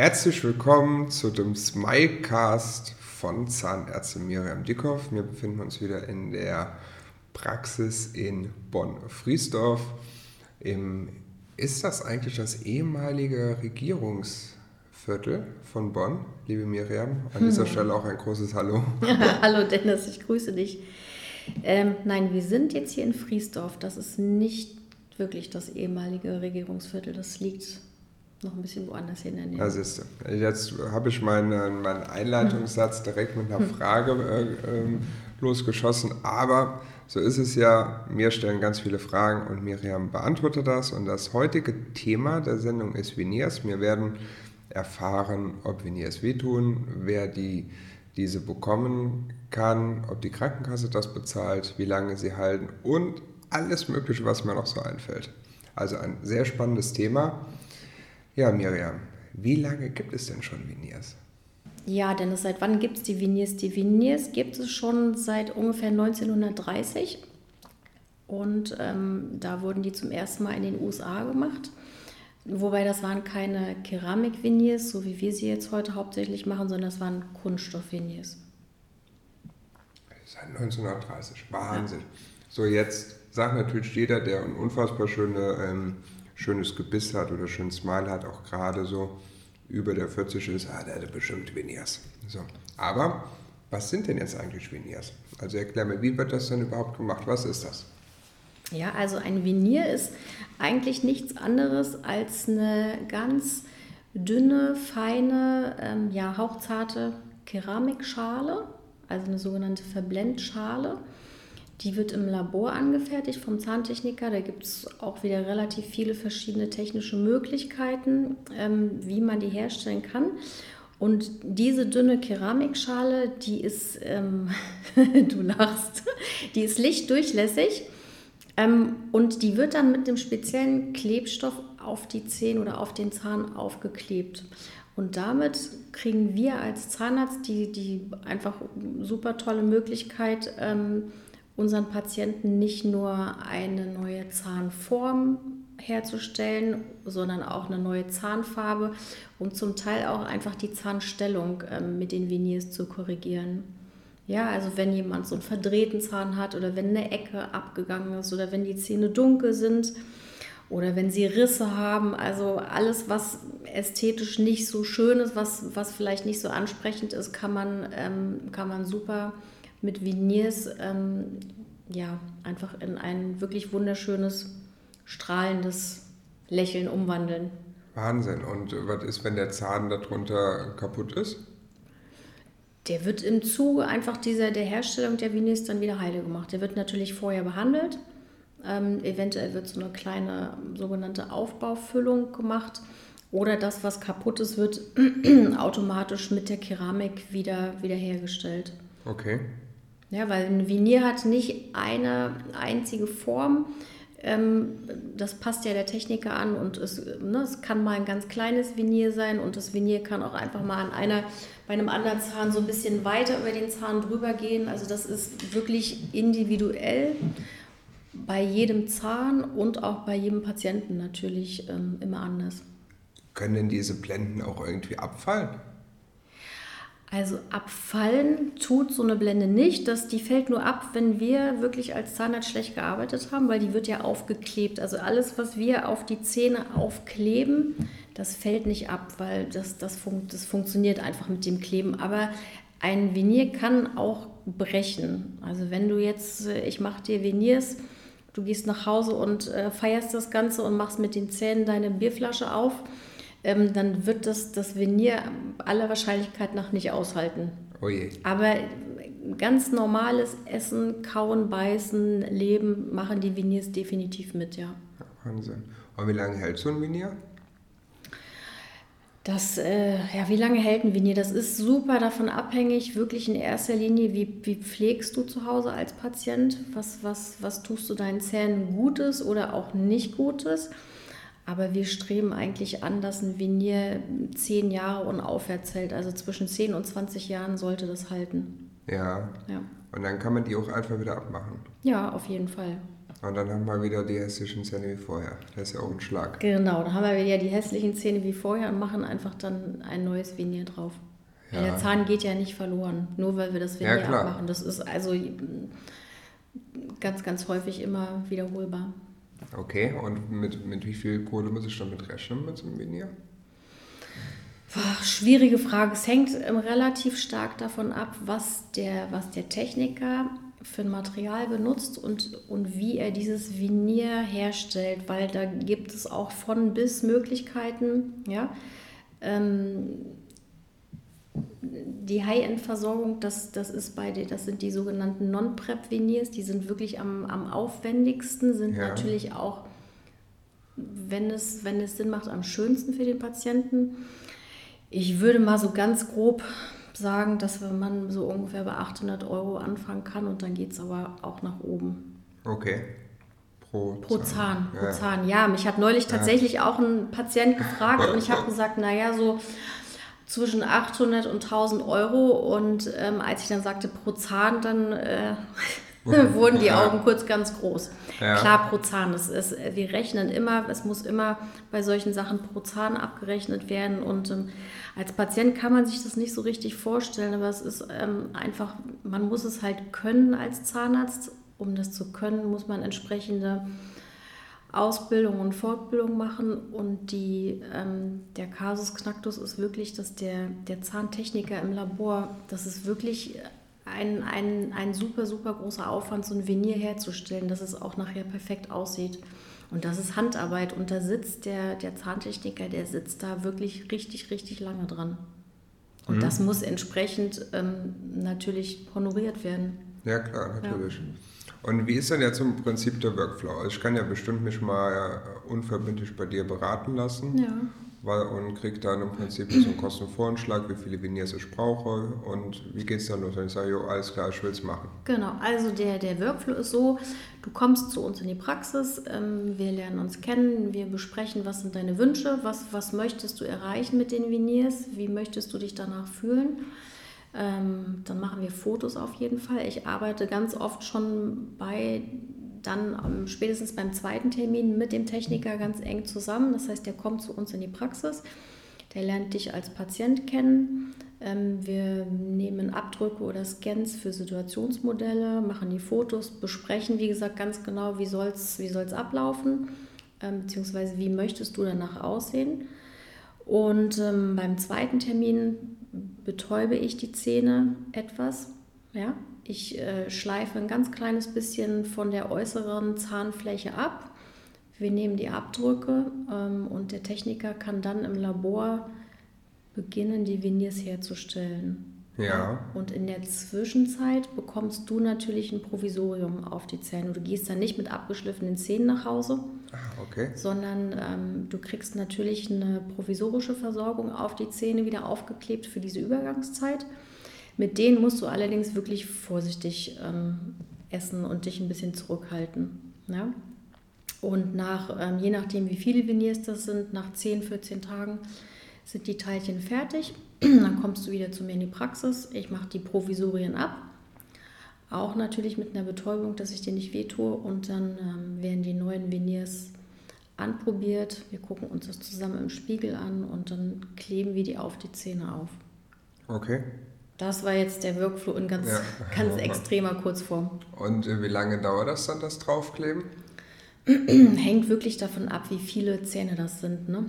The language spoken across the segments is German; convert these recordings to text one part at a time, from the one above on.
Herzlich willkommen zu dem Smilecast von Zahnärztin Miriam Dickhoff. Wir befinden uns wieder in der Praxis in Bonn-Friesdorf. Ist das eigentlich das ehemalige Regierungsviertel von Bonn, liebe Miriam? An dieser hm. Stelle auch ein großes Hallo. Hallo Dennis, ich grüße dich. Ähm, nein, wir sind jetzt hier in Friesdorf. Das ist nicht wirklich das ehemalige Regierungsviertel. Das liegt noch ein bisschen woanders hin. Ja, siehst du. Jetzt habe ich meinen, meinen Einleitungssatz direkt mit einer hm. Frage äh, äh, losgeschossen, aber so ist es ja. Mir stellen ganz viele Fragen und Miriam beantwortet das. Und das heutige Thema der Sendung ist Veneers. Wir werden erfahren, ob Veneers wehtun, wer die, diese bekommen kann, ob die Krankenkasse das bezahlt, wie lange sie halten und alles Mögliche, was mir noch so einfällt. Also ein sehr spannendes Thema. Ja, Miriam, wie lange gibt es denn schon Veneers? Ja, Dennis, seit wann gibt es die Veneers? Die Veneers gibt es schon seit ungefähr 1930. Und ähm, da wurden die zum ersten Mal in den USA gemacht. Wobei das waren keine Keramik-Veneers, so wie wir sie jetzt heute hauptsächlich machen, sondern das waren Kunststoff-Veneers. Seit 1930, Wahnsinn. Ja. So, jetzt sagt natürlich jeder, der ein unfassbar schöne ähm, schönes Gebiss hat oder schönen Smile hat, auch gerade so über der 40 ist, ah, der hat bestimmt Veneers. So. Aber was sind denn jetzt eigentlich Veneers? Also erklär mir, wie wird das denn überhaupt gemacht? Was ist das? Ja, also ein Venier ist eigentlich nichts anderes als eine ganz dünne, feine, ähm, ja, hauchzarte Keramikschale, also eine sogenannte Verblendschale. Die wird im Labor angefertigt vom Zahntechniker. Da gibt es auch wieder relativ viele verschiedene technische Möglichkeiten, ähm, wie man die herstellen kann. Und diese dünne Keramikschale, die ist, ähm, du lachst, die ist lichtdurchlässig ähm, und die wird dann mit einem speziellen Klebstoff auf die Zähne oder auf den Zahn aufgeklebt. Und damit kriegen wir als Zahnarzt die, die einfach super tolle Möglichkeit, ähm, unseren Patienten nicht nur eine neue Zahnform herzustellen, sondern auch eine neue Zahnfarbe und zum Teil auch einfach die Zahnstellung äh, mit den Veneers zu korrigieren. Ja, also wenn jemand so einen verdrehten Zahn hat oder wenn eine Ecke abgegangen ist oder wenn die Zähne dunkel sind oder wenn sie Risse haben, also alles, was ästhetisch nicht so schön ist, was, was vielleicht nicht so ansprechend ist, kann man, ähm, kann man super mit Veneers ähm, ja, einfach in ein wirklich wunderschönes, strahlendes Lächeln umwandeln. Wahnsinn. Und was ist, wenn der Zahn darunter kaputt ist? Der wird im Zuge einfach dieser, der Herstellung der Veneers dann wieder heile gemacht. Der wird natürlich vorher behandelt. Ähm, eventuell wird so eine kleine sogenannte Aufbaufüllung gemacht. Oder das, was kaputt ist, wird automatisch mit der Keramik wieder wiederhergestellt. Okay. Ja, weil ein Vinier hat nicht eine einzige Form. Ähm, das passt ja der Techniker an und es, ne, es kann mal ein ganz kleines Vinier sein und das Vinier kann auch einfach mal an einer, bei einem anderen Zahn so ein bisschen weiter über den Zahn drüber gehen. Also das ist wirklich individuell bei jedem Zahn und auch bei jedem Patienten natürlich ähm, immer anders. Können denn diese Blenden auch irgendwie abfallen? Also abfallen tut so eine Blende nicht. Das, die fällt nur ab, wenn wir wirklich als Zahnarzt schlecht gearbeitet haben, weil die wird ja aufgeklebt. Also alles, was wir auf die Zähne aufkleben, das fällt nicht ab, weil das, das, fun das funktioniert einfach mit dem Kleben. Aber ein Venier kann auch brechen. Also wenn du jetzt, äh, ich mache dir Veniers, du gehst nach Hause und äh, feierst das Ganze und machst mit den Zähnen deine Bierflasche auf, ähm, dann wird das, das Venier aller Wahrscheinlichkeit nach nicht aushalten. Oh je. Aber ganz normales Essen, Kauen, Beißen, Leben machen die Veneers definitiv mit, ja. Wahnsinn. Und wie lange hält so ein Venier? Das, äh, ja, wie lange hält ein Venier? Das ist super davon abhängig, wirklich in erster Linie, wie, wie pflegst du zu Hause als Patient? Was, was, was tust du deinen Zähnen Gutes oder auch nicht Gutes? Aber wir streben eigentlich an, dass ein Venier zehn Jahre und aufwärts hält. Also zwischen 10 und 20 Jahren sollte das halten. Ja. ja. Und dann kann man die auch einfach wieder abmachen. Ja, auf jeden Fall. Und dann haben wir wieder die hässlichen Zähne wie vorher. Das ist ja auch ein Schlag. Genau, dann haben wir wieder die hässlichen Zähne wie vorher und machen einfach dann ein neues Venier drauf. Ja. Der Zahn geht ja nicht verloren, nur weil wir das Venier ja, abmachen. Das ist also ganz, ganz häufig immer wiederholbar. Okay, und mit, mit wie viel Kohle muss ich damit rechnen mit so einem Venier? Schwierige Frage. Es hängt relativ stark davon ab, was der, was der Techniker für ein Material benutzt und, und wie er dieses Venier herstellt, weil da gibt es auch von bis Möglichkeiten. Ja? Ähm, die High-End-Versorgung, das, das, ist bei das sind die sogenannten Non-Prep-Veneers, die sind wirklich am, am aufwendigsten, sind ja. natürlich auch, wenn es, wenn es Sinn macht, am schönsten für den Patienten. Ich würde mal so ganz grob sagen, dass man so ungefähr bei 800 Euro anfangen kann und dann geht es aber auch nach oben. Okay. Pro, pro Zahn. Zahn. Pro ja. Zahn, ja. Mich hat neulich tatsächlich ja. auch ein Patient gefragt und ich habe gesagt, naja, so zwischen 800 und 1000 Euro und ähm, als ich dann sagte pro Zahn, dann äh, wurden die Augen kurz ganz groß. Ja. Klar, pro Zahn. Das ist, wir rechnen immer, es muss immer bei solchen Sachen pro Zahn abgerechnet werden und ähm, als Patient kann man sich das nicht so richtig vorstellen, aber es ist ähm, einfach, man muss es halt können als Zahnarzt. Um das zu können, muss man entsprechende Ausbildung und Fortbildung machen. Und die, ähm, der Kasus Knacktus ist wirklich, dass der, der Zahntechniker im Labor, das ist wirklich ein, ein, ein super, super großer Aufwand, so ein Venier herzustellen, dass es auch nachher perfekt aussieht. Und das ist Handarbeit und da sitzt der, der Zahntechniker, der sitzt da wirklich richtig, richtig lange dran. Und mhm. das muss entsprechend ähm, natürlich honoriert werden. Ja, klar, natürlich. Ja. Und wie ist denn jetzt im Prinzip der Workflow? Also ich kann ja bestimmt mich mal unverbindlich bei dir beraten lassen. Ja weil, und kriege dann im Prinzip so einen Kostenvoranschlag, wie viele Veneers ich brauche und wie geht es dann los, wenn ich sage, jo, alles klar, ich will es machen. Genau, also der, der Workflow ist so, du kommst zu uns in die Praxis, ähm, wir lernen uns kennen, wir besprechen, was sind deine Wünsche, was, was möchtest du erreichen mit den Veneers, wie möchtest du dich danach fühlen. Ähm, dann machen wir Fotos auf jeden Fall. Ich arbeite ganz oft schon bei dann um, spätestens beim zweiten Termin mit dem Techniker ganz eng zusammen. Das heißt, der kommt zu uns in die Praxis, der lernt dich als Patient kennen. Ähm, wir nehmen Abdrücke oder Scans für Situationsmodelle, machen die Fotos, besprechen, wie gesagt, ganz genau, wie soll es wie soll's ablaufen, ähm, beziehungsweise wie möchtest du danach aussehen. Und ähm, beim zweiten Termin betäube ich die Zähne etwas, ja, ich äh, schleife ein ganz kleines bisschen von der äußeren Zahnfläche ab. Wir nehmen die Abdrücke ähm, und der Techniker kann dann im Labor beginnen, die Veneers herzustellen. Ja. Und in der Zwischenzeit bekommst du natürlich ein Provisorium auf die Zähne. Du gehst dann nicht mit abgeschliffenen Zähnen nach Hause, okay. sondern ähm, du kriegst natürlich eine provisorische Versorgung auf die Zähne wieder aufgeklebt für diese Übergangszeit. Mit denen musst du allerdings wirklich vorsichtig ähm, essen und dich ein bisschen zurückhalten. Ja? Und nach, ähm, je nachdem, wie viele Veneers das sind, nach 10, 14 Tagen sind die Teilchen fertig. Dann kommst du wieder zu mir in die Praxis. Ich mache die Provisorien ab. Auch natürlich mit einer Betäubung, dass ich dir nicht wehtue. Und dann ähm, werden die neuen Veneers anprobiert. Wir gucken uns das zusammen im Spiegel an und dann kleben wir die auf die Zähne auf. Okay. Das war jetzt der Workflow in ganz, ja. ganz extremer Kurzform. Und wie lange dauert das dann, das Draufkleben? Hängt wirklich davon ab, wie viele Zähne das sind. Ne?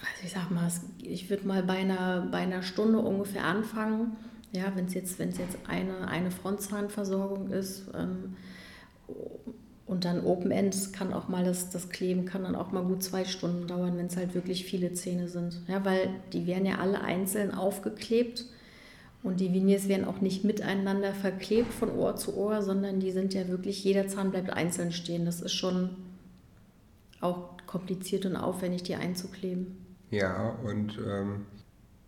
Also ich sag mal, ich würde mal bei einer, bei einer Stunde ungefähr anfangen. Ja, wenn es jetzt, wenn's jetzt eine, eine Frontzahnversorgung ist ähm, und dann Open End kann auch mal das, das Kleben kann dann auch mal gut zwei Stunden dauern, wenn es halt wirklich viele Zähne sind. Ja, weil die werden ja alle einzeln aufgeklebt und die Veneers werden auch nicht miteinander verklebt von Ohr zu Ohr, sondern die sind ja wirklich, jeder Zahn bleibt einzeln stehen. Das ist schon auch kompliziert und aufwendig, die einzukleben. Ja, und ähm,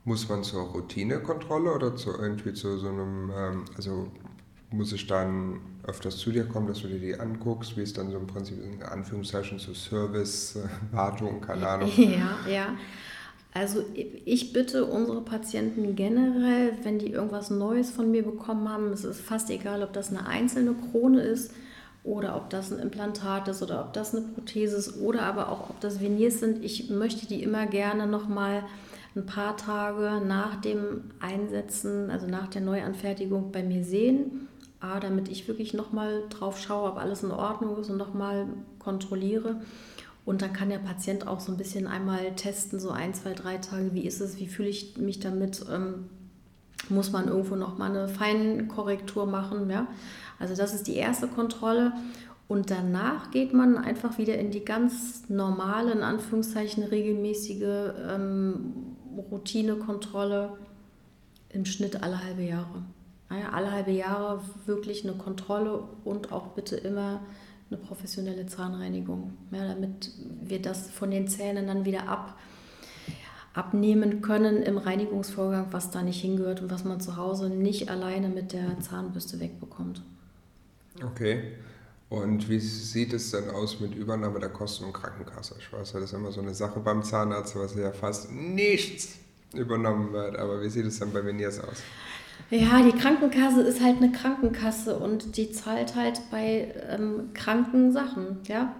muss man zur Routinekontrolle oder zu irgendwie zu so einem, ähm, also muss ich dann öfters zu dir kommen, dass du dir die anguckst, wie es dann so im Prinzip in Anführungszeichen zu Service, äh, Wartung, keine Ahnung. Ja, ja. Also ich bitte unsere Patienten generell, wenn die irgendwas Neues von mir bekommen haben, es ist fast egal, ob das eine einzelne Krone ist oder ob das ein Implantat ist oder ob das eine Prothese ist oder aber auch ob das Veneers sind. Ich möchte die immer gerne nochmal ein paar Tage nach dem Einsetzen, also nach der Neuanfertigung bei mir sehen. A, damit ich wirklich nochmal drauf schaue, ob alles in Ordnung ist und nochmal kontrolliere. Und dann kann der Patient auch so ein bisschen einmal testen, so ein, zwei, drei Tage, wie ist es, wie fühle ich mich damit, ähm, muss man irgendwo nochmal eine Feinkorrektur machen. Ja? Also das ist die erste Kontrolle. Und danach geht man einfach wieder in die ganz normale, in Anführungszeichen regelmäßige ähm, Routinekontrolle im Schnitt alle halbe Jahre. Naja, alle halbe Jahre wirklich eine Kontrolle und auch bitte immer eine professionelle Zahnreinigung, ja, damit wir das von den Zähnen dann wieder ab, abnehmen können im Reinigungsvorgang, was da nicht hingehört und was man zu Hause nicht alleine mit der Zahnbürste wegbekommt. Okay. Und wie sieht es denn aus mit Übernahme der Kosten und Krankenkasse? Ich weiß, das ist immer so eine Sache beim Zahnarzt, was ja fast nichts übernommen wird. Aber wie sieht es dann bei Veneers aus? Ja, die Krankenkasse ist halt eine Krankenkasse und die zahlt halt bei ähm, kranken Sachen, ja.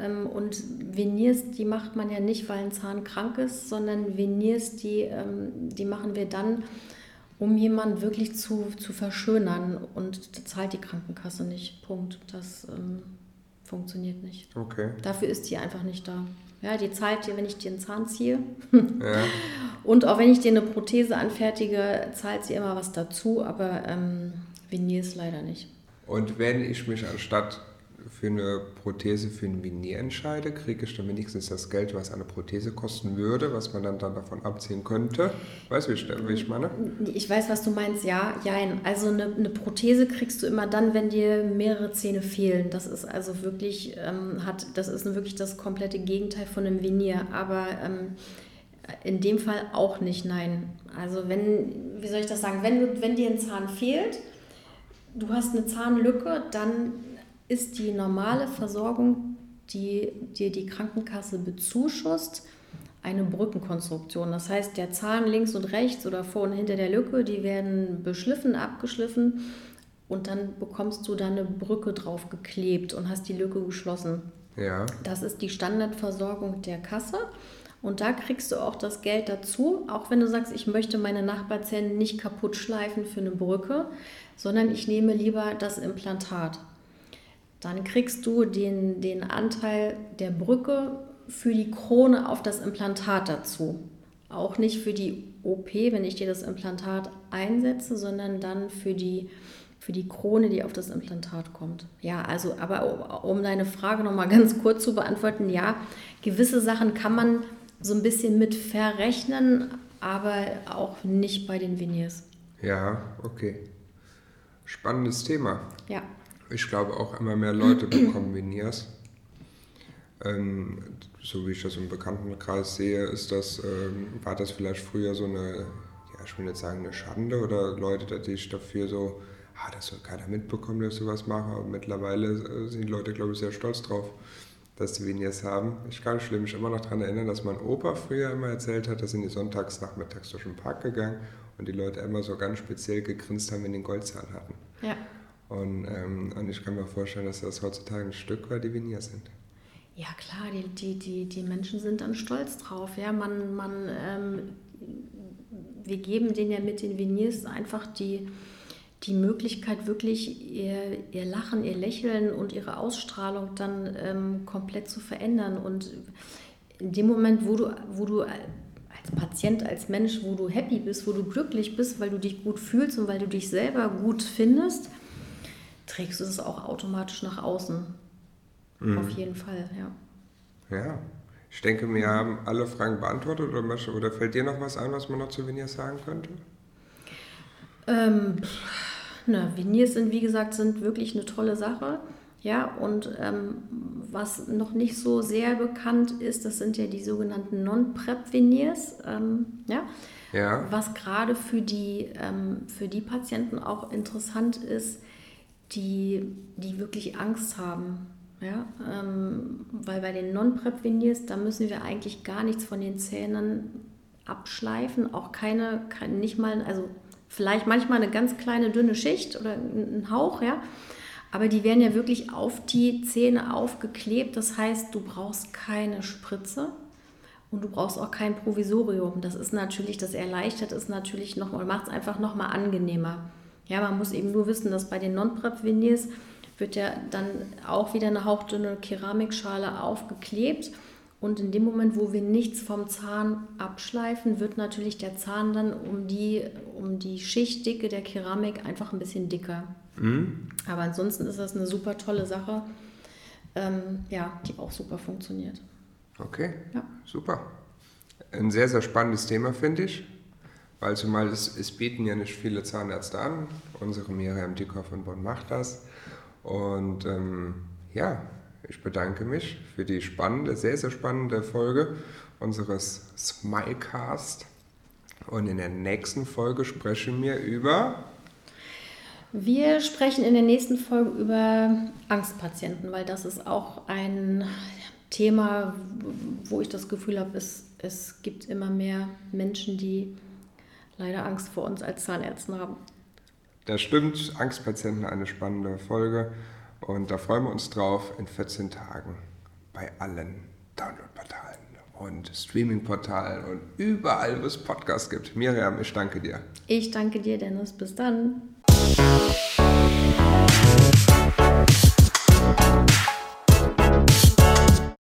Ähm, und Veneers, die macht man ja nicht, weil ein Zahn krank ist, sondern Veneers, die, ähm, die machen wir dann, um jemanden wirklich zu, zu verschönern. Und zahlt die Krankenkasse nicht. Punkt. Das ähm, funktioniert nicht. Okay. Dafür ist die einfach nicht da. Ja, die zahlt dir, wenn ich dir einen Zahn ziehe. ja. Und auch wenn ich dir eine Prothese anfertige, zahlt sie immer was dazu, aber ähm, Veneers leider nicht. Und wenn ich mich anstatt für eine Prothese für ein Venier entscheide, kriege ich dann wenigstens das Geld, was eine Prothese kosten würde, was man dann, dann davon abziehen könnte. Weißt du, wie, ich meine? Ich weiß, was du meinst, ja. Jein. Also eine, eine, Prothese kriegst du immer dann, wenn dir mehrere Zähne fehlen. Das ist also wirklich, ähm, hat, das ist wirklich das komplette Gegenteil von einem Venier. Aber ähm, in dem Fall auch nicht, nein. Also wenn, wie soll ich das sagen, wenn, wenn dir ein Zahn fehlt, du hast eine Zahnlücke, dann ist die normale Versorgung, die dir die Krankenkasse bezuschusst, eine Brückenkonstruktion. Das heißt, der Zahn links und rechts oder vor und hinter der Lücke, die werden beschliffen, abgeschliffen und dann bekommst du da eine Brücke drauf geklebt und hast die Lücke geschlossen. Ja. Das ist die Standardversorgung der Kasse. Und da kriegst du auch das Geld dazu, auch wenn du sagst, ich möchte meine Nachbarzähne nicht kaputt schleifen für eine Brücke, sondern ich nehme lieber das Implantat dann kriegst du den, den Anteil der Brücke für die Krone auf das Implantat dazu. Auch nicht für die OP, wenn ich dir das Implantat einsetze, sondern dann für die, für die Krone, die auf das Implantat kommt. Ja, also, aber um deine Frage nochmal ganz kurz zu beantworten, ja, gewisse Sachen kann man so ein bisschen mit verrechnen, aber auch nicht bei den Veneers. Ja, okay. Spannendes Thema. Ja. Ich glaube auch immer mehr Leute bekommen Veneers. Ähm, so wie ich das im Bekanntenkreis sehe, ist das, ähm, war das vielleicht früher so eine, ja, ich will nicht sagen eine Schande oder Leute, die sich dafür so, ah, das soll keiner mitbekommen, dass ich sowas mache. Aber mittlerweile äh, sind die Leute, glaube ich, sehr stolz drauf, dass sie Veneers haben. Ich kann mich immer noch daran erinnern, dass mein Opa früher immer erzählt hat, dass sind die sonntags nachmittags durch den Park gegangen und die Leute immer so ganz speziell gegrinst haben, wenn die einen Goldzahn hatten. Ja. Und, ähm, und ich kann mir vorstellen, dass das heutzutage ein Stück weit die Venier sind. Ja klar, die, die, die, die Menschen sind dann stolz drauf. Ja, man, man, ähm, wir geben denen ja mit den Veneers einfach die, die Möglichkeit, wirklich ihr, ihr Lachen, ihr Lächeln und ihre Ausstrahlung dann ähm, komplett zu verändern. Und in dem Moment, wo du, wo du als Patient, als Mensch, wo du happy bist, wo du glücklich bist, weil du dich gut fühlst und weil du dich selber gut findest, trägst du es auch automatisch nach außen. Mhm. Auf jeden Fall, ja. Ja, ich denke, wir haben alle Fragen beantwortet oder, oder fällt dir noch was ein, was man noch zu Veneers sagen könnte? Ähm, na, Veneers sind, wie gesagt, sind wirklich eine tolle Sache. Ja, und ähm, was noch nicht so sehr bekannt ist, das sind ja die sogenannten Non-Prep-Veneers. Ähm, ja? ja. Was gerade für, die, ähm, für die Patienten auch interessant ist, die, die wirklich Angst haben. Ja? Ähm, weil bei den Non-Prep-Veneers, da müssen wir eigentlich gar nichts von den Zähnen abschleifen, auch keine, keine, nicht mal, also vielleicht manchmal eine ganz kleine dünne Schicht oder ein Hauch, ja. Aber die werden ja wirklich auf die Zähne aufgeklebt. Das heißt, du brauchst keine Spritze und du brauchst auch kein Provisorium. Das ist natürlich, das erleichtert es natürlich noch und macht es einfach noch mal angenehmer. Ja, man muss eben nur wissen, dass bei den Non-Prep-Veneers wird ja dann auch wieder eine hauchdünne Keramikschale aufgeklebt. Und in dem Moment, wo wir nichts vom Zahn abschleifen, wird natürlich der Zahn dann um die, um die Schichtdicke der Keramik einfach ein bisschen dicker. Mhm. Aber ansonsten ist das eine super tolle Sache, ähm, ja, die auch super funktioniert. Okay, ja. super. Ein sehr, sehr spannendes Thema, finde ich. Weil zumal es, es bieten ja nicht viele Zahnärzte an. Unsere Miriam Dickhoff in Bonn macht das. Und ähm, ja, ich bedanke mich für die spannende, sehr, sehr spannende Folge unseres Smilecast. Und in der nächsten Folge sprechen wir über. Wir sprechen in der nächsten Folge über Angstpatienten, weil das ist auch ein Thema, wo ich das Gefühl habe, es, es gibt immer mehr Menschen, die leider Angst vor uns als Zahnärzten haben. Das stimmt, Angstpatienten eine spannende Folge. Und da freuen wir uns drauf in 14 Tagen bei allen Downloadportalen und Streamingportalen und überall, wo es Podcasts gibt. Miriam, ich danke dir. Ich danke dir, Dennis. Bis dann.